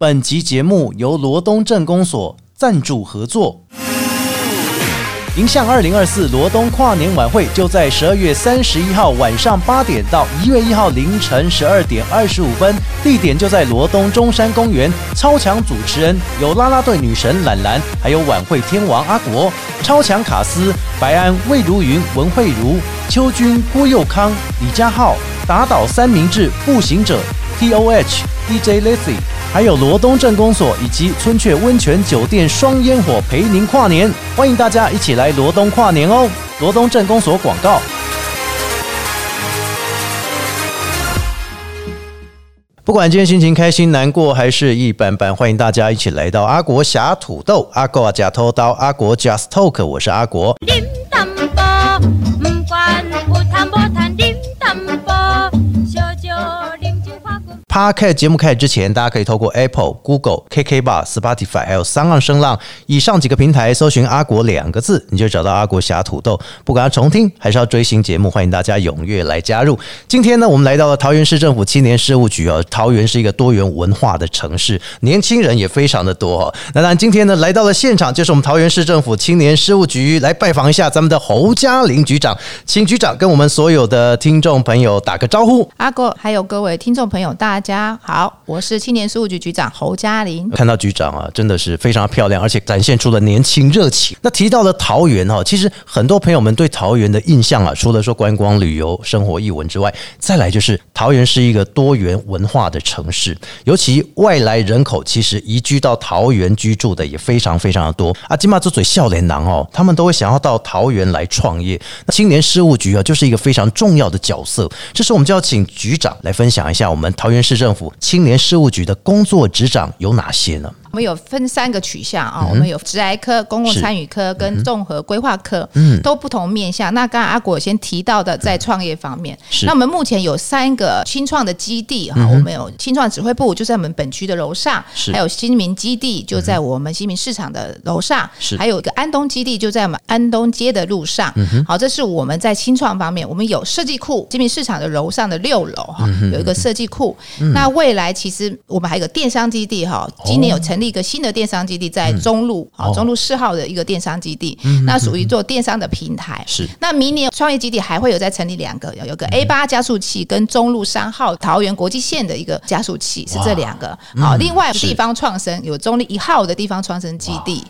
本集节目由罗东镇公所赞助合作。迎向二零二四罗东跨年晚会就在十二月三十一号晚上八点到一月一号凌晨十二点二十五分，地点就在罗东中山公园。超强主持人有啦啦队女神懒懒，还有晚会天王阿国。超强卡司白安、魏如云、文慧茹、邱军、郭佑康、李佳浩、打倒三明治、步行者、T O H、DJ Lazy，还有罗东镇公所以及春雀温泉酒店双烟火陪您跨年，欢迎大家一起来罗东跨年哦！罗东镇公所广告。不管今天心情开心、难过还是一般般，欢迎大家一起来到阿国侠土豆、阿国假偷刀、阿国 Just Talk，我是阿国。Podcast 节目开始之前，大家可以透过 Apple、Google、KK Bar、Spotify 还有三浪声浪以上几个平台搜寻“阿国”两个字，你就找到阿国侠土豆。不管要重听还是要追新节目，欢迎大家踊跃来加入。今天呢，我们来到了桃园市政府青年事务局哦。桃园是一个多元文化的城市，年轻人也非常的多哦。那当然，今天呢来到了现场，就是我们桃园市政府青年事务局来拜访一下咱们的侯嘉玲局长，请局长跟我们所有的听众朋友打个招呼。阿国还有各位听众朋友，大家家好，我是青年事务局局长侯嘉玲。看到局长啊，真的是非常漂亮，而且展现出了年轻热情。那提到了桃园哈，其实很多朋友们对桃园的印象啊，除了说观光旅游、生活艺文之外，再来就是桃园是一个多元文化的城市，尤其外来人口其实移居到桃园居住的也非常非常的多啊。金马之嘴笑脸男哦，他们都会想要到桃园来创业。那青年事务局啊，就是一个非常重要的角色。这时我们就要请局长来分享一下我们桃园市政府青年事务局的工作执掌有哪些呢？我们有分三个取向啊，我们有职癌科、公共参与科跟综合规划科，嗯。都不同面向。那刚刚阿果先提到的，在创业方面，是。那我们目前有三个新创的基地哈，我们有新创指挥部就在我们本区的楼上是，还有新民基地就在我们新民市场的楼上是，还有一个安东基地就在我们安东街的路上。好，这是我们在新创方面，我们有设计库，新民市场的楼上的六楼哈，有一个设计库。那未来其实我们还有个电商基地哈，今年有成立一个新的电商基地在中路哦。啊，中路四号的一个电商基地，那属于做电商的平台。是。那明年创业基地还会有再成立两个，有有个 A 八加速器跟中路三号桃园国际线的一个加速器是这两个。好，另外地方创生有中立一号的地方创生基地。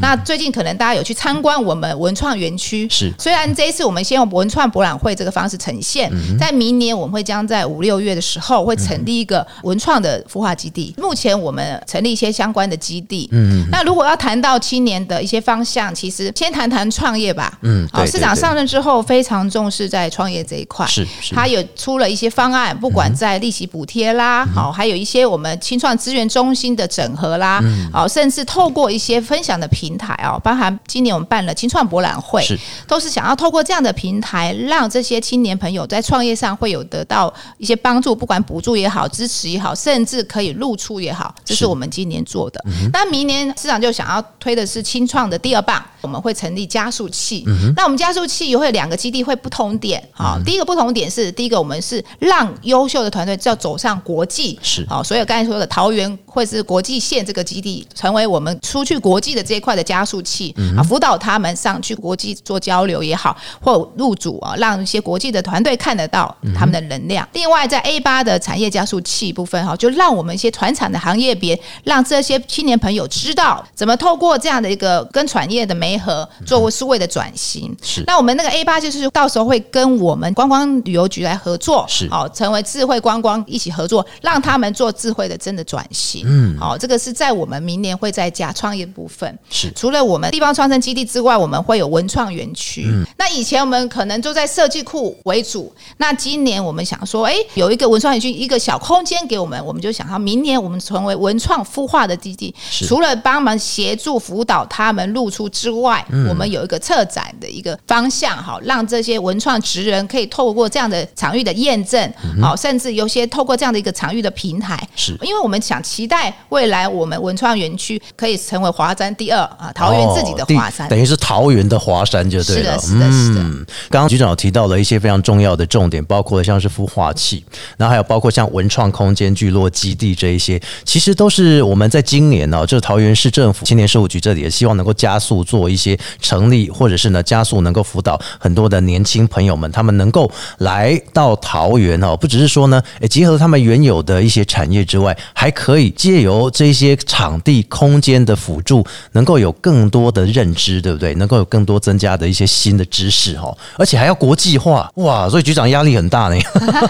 那最近可能大家有去参观我们文创园区，是。虽然这一次我们先用文创博览会这个方式呈现，在明年我们会将在五六月的时候会成立一个文创的孵化基地。目前我们成立一些相关的基地。嗯，那如果要谈到青年的一些方向，其实先谈谈创业吧。嗯好，市长上任之后非常重视在创业这一块。是是他有出了一些方案，不管在利息补贴啦，嗯好、还有一些我们青创资源中心的整合啦，嗯好、甚至透过一些分享的平台哦，包含今年我们办了青创博览会，是都是想要透过这样的平台，让这些青年朋友在创业上会有得到一些帮助，不管补助也好、支持也好，甚至可以露出也好，这是是我们今年做的。那明年市场就想要推的是清创的第二棒，我们会成立加速器。那我们加速器会有两个基地会不同点，好、第一个不同点是第一个我们是让优秀的团队要走上国际，是好、所以刚才说的桃园会是国际线这个基地，成为我们出去国际的这一块的加速器啊，辅导他们上去国际做交流也好，或入主啊，让一些国际的团队看得到他们的能量。另外，在 A 八的产业加速器部分哈，就让我们一些团产的行业别，让这些青年朋友知道怎么透过这样的一个跟产业的媒合，做数位的转型。是那我们那个 A 八就是到时候会跟我们观光旅游局来合作，是哦、成为智慧观光一起合作，让他们做智慧的真的转型。嗯，好、这个是在我们明年会在加创业部分。是除了我们地方创生基地之外，我们会有文创园区。嗯那以前我们可能就在设计库为主，那今年我们想说，哎，有一个文创园区，一个小空间给我们，我们就想到明年我们成为文创孵化的基地，除了帮忙协助辅导他们露出之外，嗯。我们有一个策展的一个方向，好，让这些文创职人可以透过这样的场域的验证，好，甚至有些透过这样的一个场域的平台，嗯是。因为我们想期待未来我们文创园区可以成为华山第二啊，桃园自己的华山。等于是桃园的华山就对了。是的是的是的。嗯，刚刚局长有提到了一些非常重要的重点，包括像是孵化器，然后还有包括像文创空间聚落基地这一些，其实都是我们在今年呢、这桃园市政府青年事务局这里也希望能够加速做一些成立，或者是呢加速能够辅导很多的年轻朋友们，他们能够来到桃园哦，不只是说呢，诶结合他们原有的一些产业之外，还可以借由这些场地空间的辅助，能够有更多的认知，对不对？能够有更多增加的一些新的知识哦，而且还要国际化，哇！所以局长压力很大呢。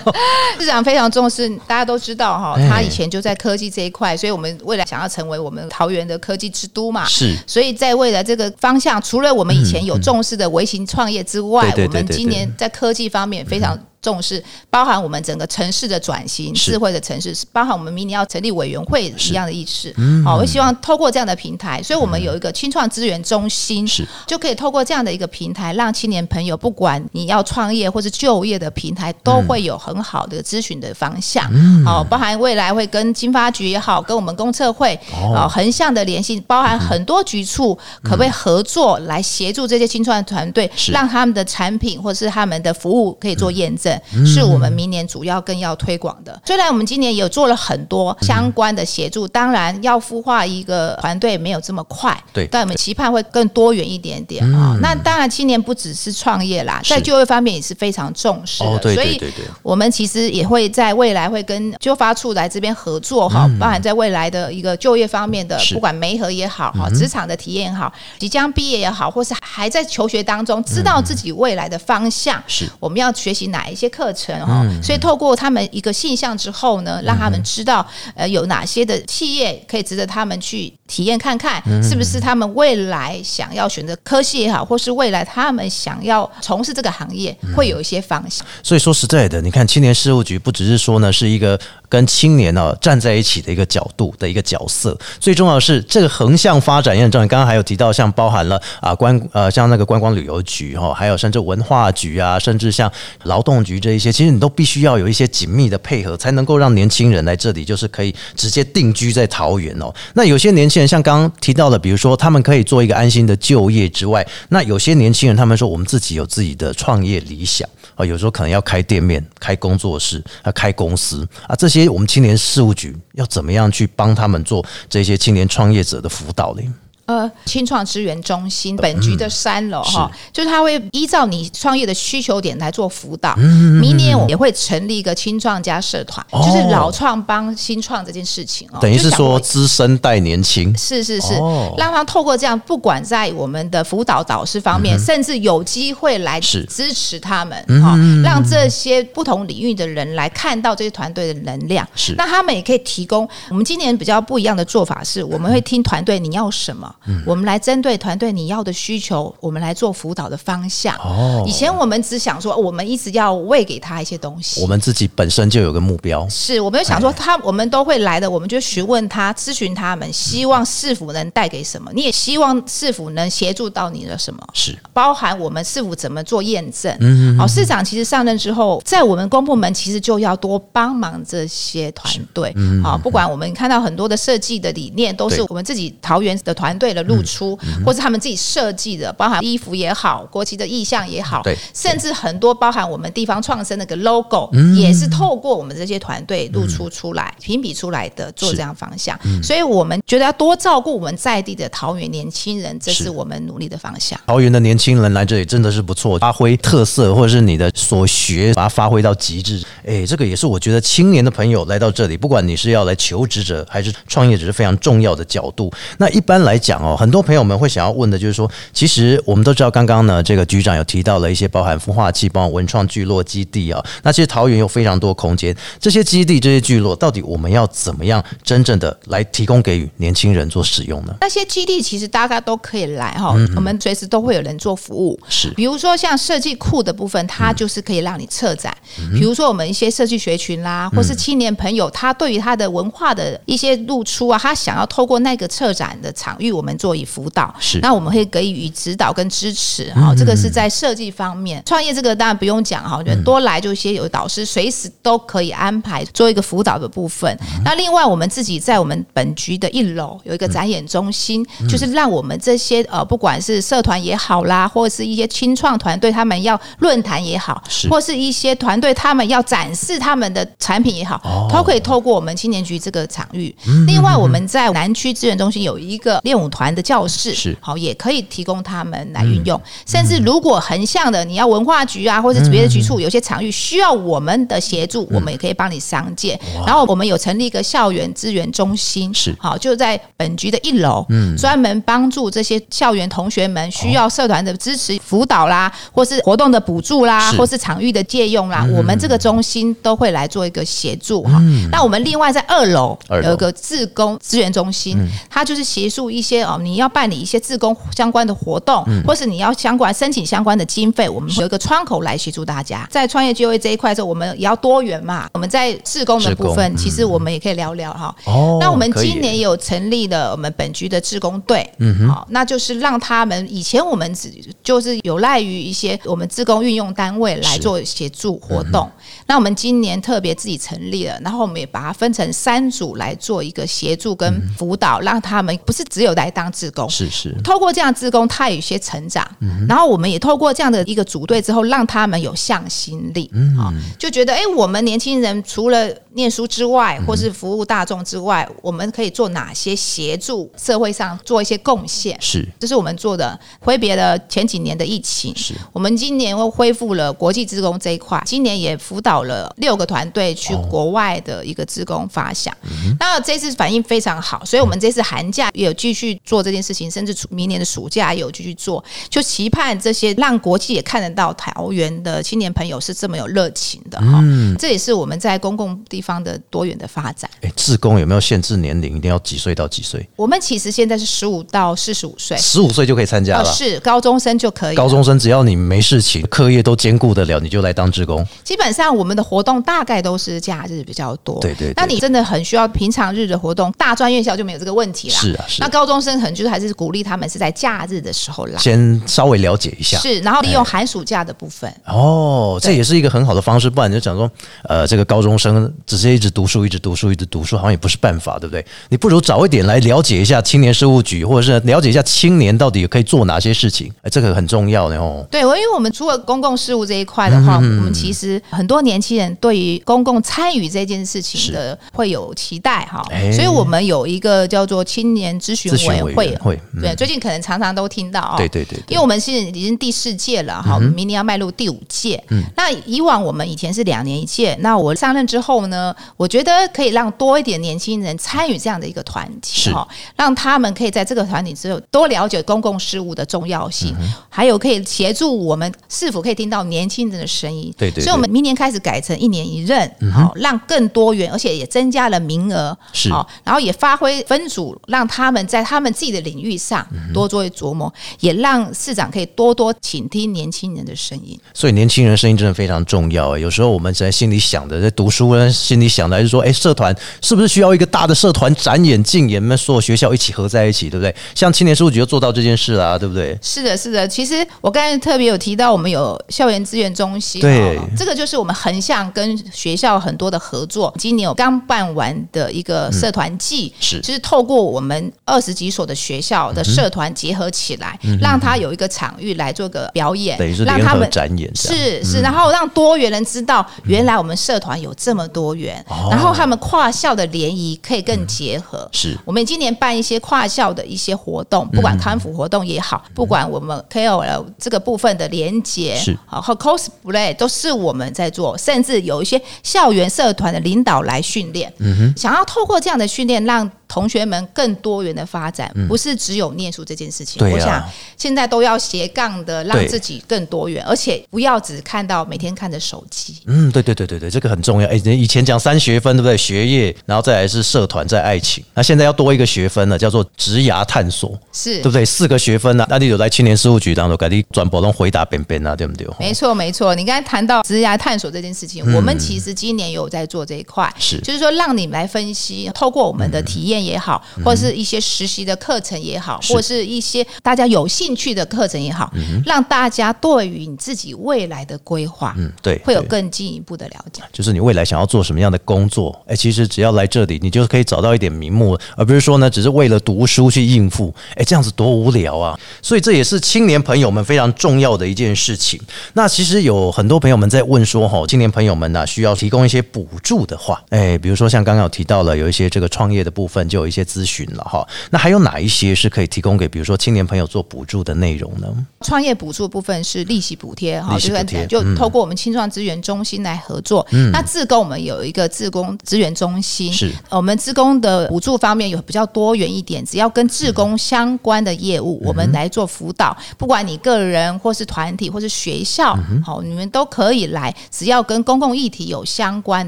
市长非常重视，大家都知道哈哎，他以前就在科技这一块，所以我们未来想要成为我们桃园的科技之都嘛。是所以在未来这个方向，除了我们以前有重视的微型创业之外，对对对对我们今年在科技方面非常。重视包含我们整个城市的转型、智慧的城市，包含我们明年要成立委员会一样的意识。嗯。好，我希望透过这样的平台，所以我们有一个青创资源中心，是。就可以透过这样的一个平台，让青年朋友不管你要创业或是就业的平台，都会有很好的咨询的方向。嗯。好，包含未来会跟经发局也好，跟我们公测会哦。啊横向的联系，包含很多局处可不可以合作来协助这些青创团队，让他们的产品或是他们的服务可以做验证，嗯是我们明年主要更要推广的。虽然我们今年有做了很多相关的协助，当然要孵化一个团队没有这么快，对。但我们期盼会更多元一点点啊、那当然，今年不只是创业啦，在就业方面也是非常重视的，所以我们其实也会在未来会跟就发处来这边合作哈，包含在未来的一个就业方面的不管媒合也好哈，职场的体验也好，即将毕业也好，或是还在求学当中，知道自己未来的方向，嗯是。嗯我们要学习哪一些课程哈。所以透过他们一个现象之后呢，让他们知道呃有哪些的企业可以值得他们去体验看看，嗯是不是他们未来想要选择科系也好，或是未来他们想要从事这个行业，嗯会有一些方向。所以说实在的，你看青年事务局不只是说呢是一个跟青年呢、站在一起的一个角度的一个角色，最重要的是这个横向发展也很重要。你刚刚还有提到，像包含了啊观呃像那个观光旅游局哈、哦，还有甚至文化局啊，甚至像劳动局这一些，其实你都必须要有一些紧密的配合，才能够让年轻人来这里，就是可以直接定居在桃园哦。那有些年轻像刚刚提到的，比如说他们可以做一个安心的就业之外，那有些年轻人他们说我们自己有自己的创业理想啊，有时候可能要开店面、开工作室、啊开公司啊，这些我们青年事务局要怎么样去帮他们做这些青年创业者的辅导呢？呃，青创资源中心本局的三楼哈、嗯就是他会依照你创业的需求点来做辅导。嗯明年我们也会成立一个青创家社团，哦。就是老创帮新创这件事情哦，等于是说资深带年轻，是是是，哦。让他透过这样，不管在我们的辅导导师方面，甚至有机会来支持他们，哈、让这些不同领域的人来看到这些团队的能量。是。那他们也可以提供。我们今年比较不一样的做法是，我们会听团队你要什么，嗯。我们来针对团队你要的需求，我们来做辅导的方向。哦。以前我们只想说，我们一直要喂给他一些东西，我们自己本身就有个目标，是我们就想说他，我们都会来的，我们就询问他，咨询他们，希望市府能带给什么，你也希望市府能协助到你的什么。是。包含我们市府怎么做验证，嗯好、市长其实上任之后，在我们公部门其实就要多帮忙这些团队，好、不管我们看到很多的设计的理念，都是我们自己桃园的团队的露出，或是他们自己设计的，包含衣服也好，国旗的意象也好，对甚至很多包含我们地方创生那个 logo，、也嗯是透过我们这些团队露出出来、评比出来的，做这样方向。嗯所以我们觉得要多照顾我们在地的桃园年轻人，这是是我们努力的方向。桃园的年轻人来这里真的是不错，发挥特色或者是你的所学，把它发挥到极致。哎，这个也是我觉得青年的朋友来到这里，不管你是要来求职者还是创业者，是非常重要的角度。那一般来讲。讲哦，很多朋友们会想要问的就是说，其实我们都知道，刚刚呢，这个局长有提到了一些包含孵化器、包含文创聚落基地啊。那其实桃园有非常多空间，这些基地、这些聚落，到底我们要怎么样真正的来提供给予年轻人做使用呢？那些基地其实大家都可以来哈，我们随时都会有人做服务。是比如说像设计库的部分，它就是可以让你策展。比如说我们一些设计学群啦，或是青年朋友，他对于他的文化的一些露出啊，他想要透过那个策展的场域，我们做以辅导。是那我们会给予指导跟支持哈，这个是在设计方面。创业这个当然不用讲哈，我觉得多来就一些有导师，随时都可以安排做一个辅导的部分。那另外我们自己在我们本局的一楼有一个展演中心，就是让我们这些呃不管是社团也好啦，或者是一些青创团队他们要论坛也好是，或是一些团队他们要展示他们的产品也好，都可以透过我们青年局这个场域。另外我们在南区资源中心有一个练舞团的教室，是。好也可以提供他们来运用。甚至如果横向的你要文化局啊，或者是别的局处有些场域需要我们的协助，我们也可以帮你商借。然后我们有成立一个校园资源中心，是。好就在本局的一楼，嗯。专门帮助这些校园同学们需要社团的支持辅导啦，或是活动的补助啦，是。或是场域的借用啦，我们这个中心都会来做一个协助哈。那我们另外在二楼有一个自工资源中心，它就是协助一些哦，你要办理一些自工相关的活动，或是你要相关申请相关的经费，我们有一个窗口来协助大家。在创业就业这一块的时候，我们也要多元嘛。我们在自工的部分，其实我们也可以聊聊哈。哦那我们今年有成立了我们本局的自工队，嗯好，那就是让他们以前我们只就是有赖于一些我们自工运用单位来做协助活动。那我们今年特别自己成立了，然后我们也把它分成三组来做一个协助跟辅导，让他们不是只有来当志工，是是。透过这样志工，他有一些成长，然后我们也透过这样的一个组队之后，让他们有向心力，啊、就觉得哎，诶我们年轻人除了念书之外，或是服务大众之外，我们可以做哪些协助社会上做一些贡献？是。这是我们做的。挥别了前几年的疫情，是。我们今年又恢复了国际职工这一块，今年也辅导了六个团队去国外的一个职工发想。那这次反应非常好，所以我们这次寒假也有继续做这件事情，甚至明年的暑假也有继续做，就期盼这些让国际也看得到桃园的青年朋友是这么有热情的哈。这也是我们在公共地方的多元的发展。哎，志工有没有限制年龄？一定要几岁到几岁？我们其实现在是十五到四十五岁，十五岁就可以参加哦，了。是高中生就可以。高中生只要你没事情，课业都兼顾得了，你就来当志工。基本上我们的活动大概都是假日比较多。对对对那你真的很需要平常日的活动，大专院校就没有这个问题啦。是啊是那高中生可能就是还是鼓励他们是在假日的时候来。先稍微了解一下。是，然后利用寒暑假的部分。哦，这也是一个很好的方式，不然你就讲说，呃，这个高中生只是一直读书，一直读书，一直读书，好像也不是办法，对不对？你不如早一点来了解一下青年事务局，或者是了解一下青年到底可以做哪些事情，哎，这个很重要的哦。对，我因为我们除了公共事务这一块的嗯话，我们其实很多年轻人对于公共参与这件事情的会有期待哈哎，所以我们有一个叫做青年咨询会会嗯。对，最近可能常常都听到哦。对对对对。因为我们是已经第四届了哈，明年要迈入第五届。嗯。那以往我们以前是两年一届，那我上任之后呢，我觉得可以让多一点年轻人参与这样的一个团体是。哈，让他们可以在这个团体之后多了解公共事务的重要性，嗯还有可以协助我们是否可以听到年轻人的声音。对对所以我们明年开始改成一年一任，好、让更多元，而且也增加了名额，是。好、然后也发挥分组，让他们在他们自己的领域上嗯多做琢磨，也让市长可以多多倾听年轻人的声音。所以年轻人声音真的非常重要。有时候我们在心里想的，在读书呢，心里想的还是说，哎，社团是不是需要一个大的社团展演、进演，那所有学校一起合在一起，对不对？像青年事务局就做到这件事啦，对不对？是的，是的。其实我刚才特别有提到，我们有校园资源中心，对哦这个就是我们横向跟学校很多的合作。今年有刚办完的一个社团季，是就是透过我们二十几所的学校的社团结合起来，让他有一个场域来做个表演，等于是让他们展演，是是，然后让多元人知道，原来我们社团有这么多元，然后他们跨校的联谊可以更结合。是。我们今年办一些跨校的一些活动，不管康复活动也好，不管我们 KOL 这个部分的连接是。和 cosplay 都是我们在做，甚至有一些校园社团的领导来训练。想要透过这样的训练，让同学们更多元的发展，不是只有念书这件事情。我想现在都要斜杠的，让自己更多元，而且不要只看到每天看着手机。嗯，对对对对对，这个很重要。哎，以前讲三学分，对不对？学业，然后再来是社团，在爱情。那现在要多一个学分了，叫做职涯探索，是对不对？四个学分呢、那你有在青年事务局当中，赶紧转播中回答边边啊，对不对？没错，没错。你刚才谈到职涯探索这件事情，我们其实今年有在做这一块，是就是说让你们来分析，透过我们的体验也好，或者是一些实习的课程也好，是或者是一些大家有兴趣的课程也好，让大家对于你自己未来的规划，嗯，对，会有更进一步的了解。就是你未来想要做什么样的工作，哎，其实只要来这里，你就可以找到一点名目，而不是说呢，只是为了读书去应付，哎，这样子多无聊啊！所以这也是青年朋友们非常重要的一件事情。那其实有很多朋友们在问说，哈，青年朋友们呢、需要提供一些补助的话，哎，比如说像刚刚有提到了有一些这个创业的部分，就有一些咨询了哈。那还有哪一些是可以提供给比如说青年朋友做补助的内容呢？创业补助部分是利息补贴哈，就是就嗯透过我们青创资源中心来合作。嗯那自工我们有一个自工资源中心，是我们自工的补助方面有比较多元一点，只要跟自工相关的业务，我们来做辅导。不管你个人或是团体或是学校，好，你们都可以来，只要跟公共议题有相关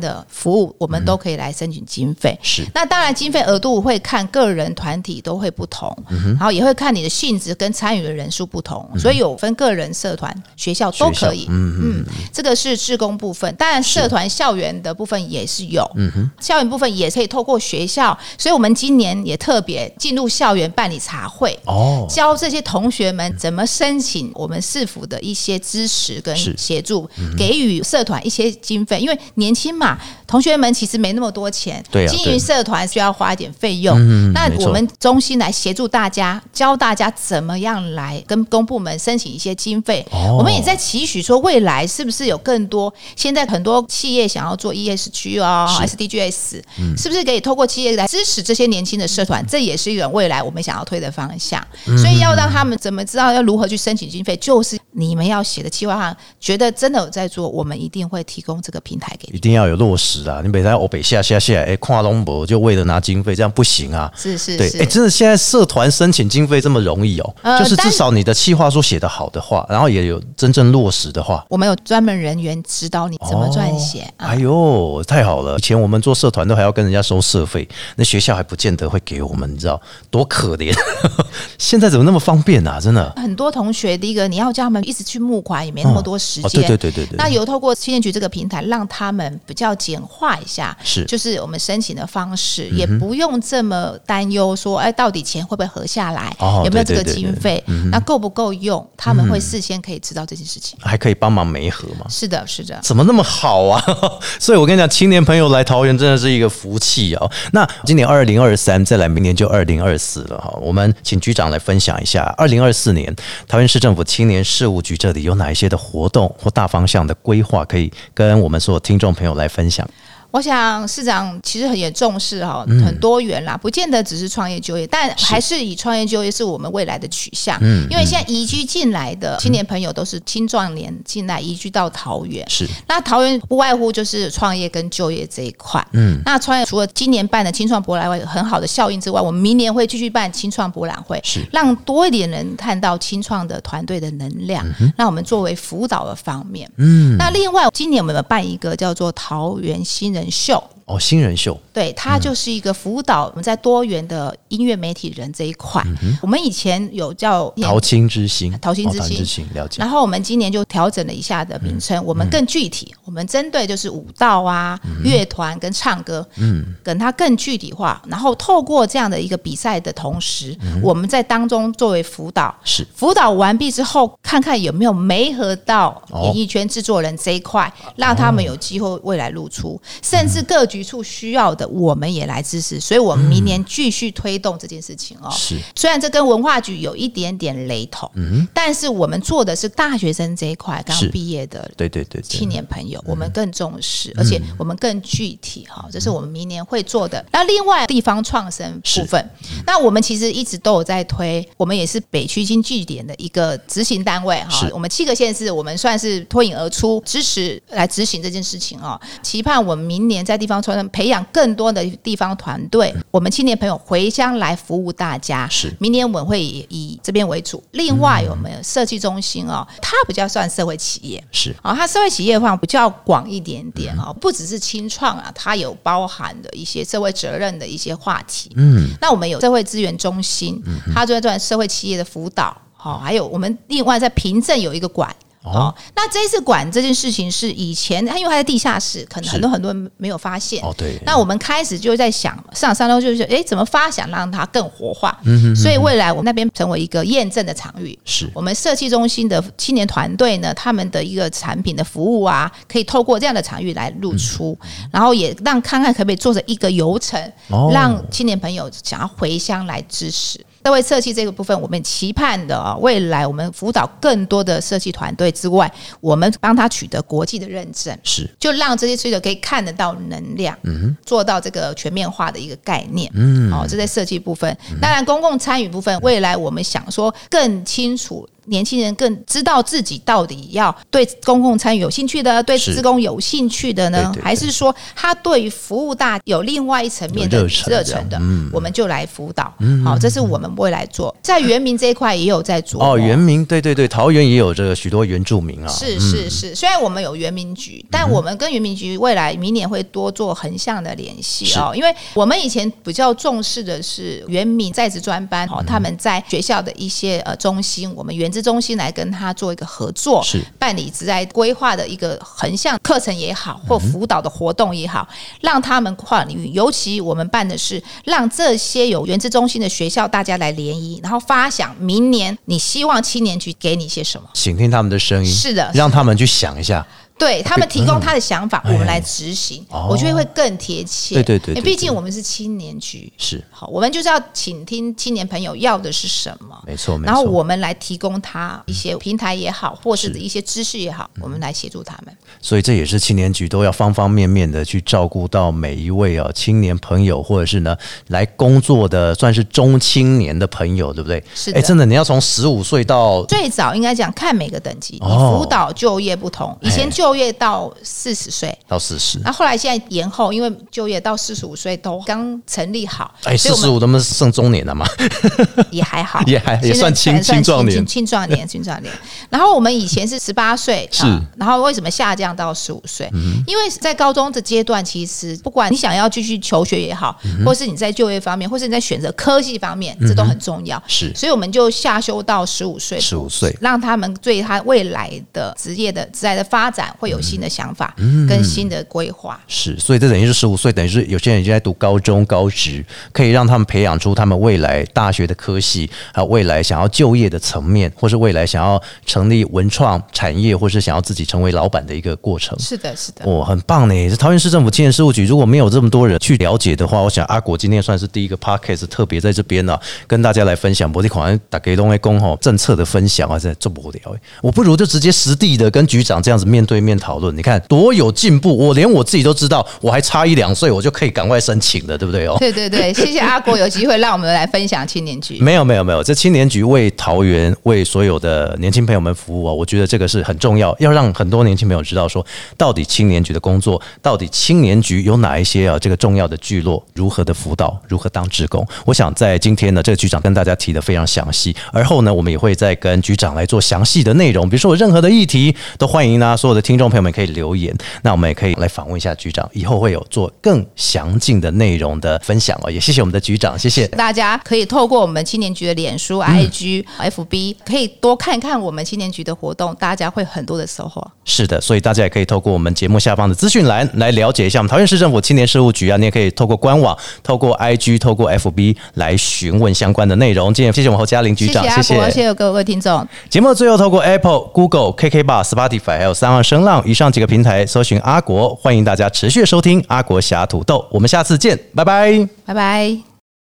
的服务，我们都可以来申请经费。是那当然，经费额度会看个人、团体都会不同，然后也会看你的性质跟参与的人数不同，所以有分个人、社团、学校都可以。嗯嗯，这个是志工部分，当然社团、校园的部分也是有。嗯哼，校园部分也可以透过学校，所以我们今年也特别进入校园办理茶会。哦，教这些同学们怎么申请我们市府的一些支持跟协助，给予社团一些经费，因为年轻嘛，同学们其实没那么多钱，对。经营社团需要花一点费用。那我们中心来协助大家，教大家怎么样来跟公部门申请一些经费。哦我们也在期许说，未来是不是有更多？现在很多企业想要做 ESG 哦，SDGs，、是不是可以透过企业来支持这些年轻的社团？这也是一种未来我们想要推的方向。所以要让他们怎么知道要如何去申请经费，就是你们要写的计划上，觉得真的有在做，我们一定会提供这个平台给你。一定要有落实啊！你每天我北下下下，哎，跨龙博就为了拿经费，这样不行啊！对，是是对哎，真的现在社团申请经费这么容易哦，呃就是至少你的企划书写得好的话，然后也有真正落实的话。我们有专门人员指导你怎么撰写哎。呦，太好了！以前我们做社团都还要跟人家收社费，那学校还不见得会给我们，你知道多可怜。现在怎么那么方便啊？真的很多同学，第一个你要叫他们一直去募款，也没那么多时哦，间。对对对对对，那有透过青年局这个平台，让他们比较简化一下，是就是我们申请的方式，也不用这么担忧说，哎，到底钱会不会合下来，哦有没有这个对对对经费，那够不够用，他们会事先可以知道这件事情。还可以帮忙媒合吗？是的，是的。怎么那么好啊？所以我跟你讲，青年朋友来桃园真的是一个福气哦。那今年二零二三，再来明年就二零二四了哈。我们请局长来分享一下，二零二四年桃园市政府青年事务局这里有哪一些的活动或大方向的规划，可以跟我们所有听众朋友来分享。我想市长其实很也重视哈，嗯。很多元啦，不见得只是创业就业，但还是以创业就业是我们未来的取向。嗯因为现在移居进来的青年朋友都是青壮年进来移居到桃园，是。那桃园不外乎就是创业跟就业这一块。嗯，那创业除了今年办的青创博览会有很好的效应之外，我们明年会继续办青创博览会，是。让多一点人看到青创的团队的能量，让我们作为辅导的方面。嗯，那另外今年我们有办一个叫做桃园新人秀。哦，新人秀。对，它就是一个辅导我们在多元的音乐媒体人这一块。我们以前有叫淘青之星，淘青之星。哦之星了解。然。后我们今年就调整了一下的名称，我们更具体，我们针对就是舞蹈啊、乐团跟唱歌，嗯，跟它更具体化。然后透过这样的一个比赛的同时，我们在当中作为辅导，是。辅导完毕之后，看看有没有媒合到哦演艺圈制作人这一块，让他们有机会未来露出，甚至各局处需要的，我们也来支持。所以，我们明年继续推动这件事情哦。是虽然这跟文化局有一点点雷同，嗯但是我们做的是大学生这一块刚是毕业的对对对对青年朋友，我们更重视，而且我们更具体哈，这是我们明年会做的。那另外地方创生部分，那我们其实一直都有在推，我们也是北区经据点的一个执行单位哈是。我们七个县市，我们算是脱颖而出，支持来执行这件事情哦。期盼我们明年在地方创生培养更更多的地方团队，我们青年朋友回乡来服务大家。是明年我们会以以这边为主，另外我们设计中心哦，它比较算社会企业。是啊、它社会企业的话比较广一点点哦，不只是清创啊，它有包含的一些社会责任的一些话题。嗯，那我们有社会资源中心，它就在做社会企业的辅导，好、还有我们另外在平镇有一个馆。哦，那这一次馆这件事情是以前，它因为它在地下室，可能很多很多人没有发现。哦，对，那我们开始就在想，市场上头就是，诶，怎么发想让它更活化？嗯哼所以未来我们那边成为一个验证的场域。是我们设计中心的青年团队呢，他们的一个产品的服务啊，可以透过这样的场域来露出，然后也让看看可不可以做成一个流程，哦让青年朋友想要回乡来支持。社会设计这个部分，我们期盼的啊，未来我们辅导更多的设计团队之外，我们帮他取得国际的认证。是就让这些设计者可以看得到能量，嗯做到这个全面化的一个概念。嗯，哦，这在设计部分。当然，公共参与部分，未来我们想说更清楚。年轻人更知道自己到底要对公共参与有兴趣的，对是。职工有兴趣的呢，对对对。还是说他对于服务大有另外一层面的热忱的嗯，我们就来辅导。好，这是我们未来做，在原民这一块也有在做哦，原民对对对，桃园也有这个许多原住民啊，是是是，虽然我们有原民局，但我们跟原民局未来明年会多做横向的联系哦，因为我们以前比较重视的是原民在职专班哦，他们在学校的一些呃中心，我们原职中心来跟他做一个合作，是办理职在规划的一个横向课程也好，或辅导的活动也好，让他们跨领域。尤其我们办的是让这些有原职中心的学校大家来联谊，然后发想明年你希望青年局给你些什么。请听他们的声音，是的让他们去想一下，对他们提供他的想法，我们来执行，哦我觉得会更贴切。对对对毕竟我们是青年局，是好，我们就是要倾听青年朋友要的是什么。没错。然后我们来提供他一些平台也好，或是是一些知识也好，我们来协助他们。所以这也是青年局都要方方面面的去照顾到每一位啊青年朋友，或者是呢来工作的算是中青年的朋友，对不对？是的哎，真的你要从十五岁到最早应该讲看每个等级，辅导就业不同，以前哎就业到四十岁。到四十，那后来现在延后，因为就业到四十五岁都刚成立好，哎，四十五他们剩中年了嘛？也还好，也还也算青青壮年青青壮年，青壮年。然后我们以前是十八岁，是然后为什么下降到十五岁？因为在高中的阶段，其实不管你想要继续求学也好，嗯或是你在就业方面，或是你在选择科技方面，这都很重要。是所以我们就下修到十五岁，十五岁，让他们对他未来的职业的职业的发展会有新的想法嗯跟新的规划。是，所以这等于是十五岁，等于是有些人已经在读高中、高职，可以让他们培养出他们未来大学的科系，还有未来想要就业的层面，或是未来想要成立文创产业，或是想要自己成为老板的一个过程。是的，是的。哦，很棒呢！这桃园市政府青年事务局，如果没有这么多人去了解的话，我想阿果今天算是第一个 podcast 特别在这边呢、跟大家来分享。不是好像打给东爱公吼政策的分享啊，在做不无聊欸我不如就直接实地的跟局长这样子面对面讨论，你看多有进步！我连我自己都知道，我还差一两岁，我就可以赶快申请了，对不对哦？对对对，谢谢阿国有机会让我们来分享青年局。没有没有没有，这青年局为桃园为所有的年轻朋友们服务啊，我觉得这个是很重要，要让很多年轻朋友知道说，到底青年局的工作，到底青年局有哪一些啊这个重要的聚落，如何的辅导，如何当职工。我想在今天呢，这个局长跟大家提的非常详细，而后呢，我们也会再跟局长来做详细的内容，比如说我任何的议题，都欢迎呢所有的听众朋友们可以留言，那我们也可以来访问一下局长，以后会有做更详尽的内容的分享哦，也谢谢我们的局长，谢谢。大家可以透过我们青年局的脸书、IG、FB，可以多看看我们青年局的活动，大家会很多的收获。是的，所以大家也可以透过我们节目下方的资讯栏来了解一下我们桃园市政府青年事务局啊，你也可以透过官网、透过 IG、透过 FB 来询问相关的内容。今天谢谢我们侯嘉玲局长，谢谢，谢谢各位听众。节目最后，透过 Apple、Google、KK Bar、Spotify 还有三二以上几个平台搜寻阿国，欢迎大家持续收听阿国侠土豆。我们下次见，拜拜。拜拜。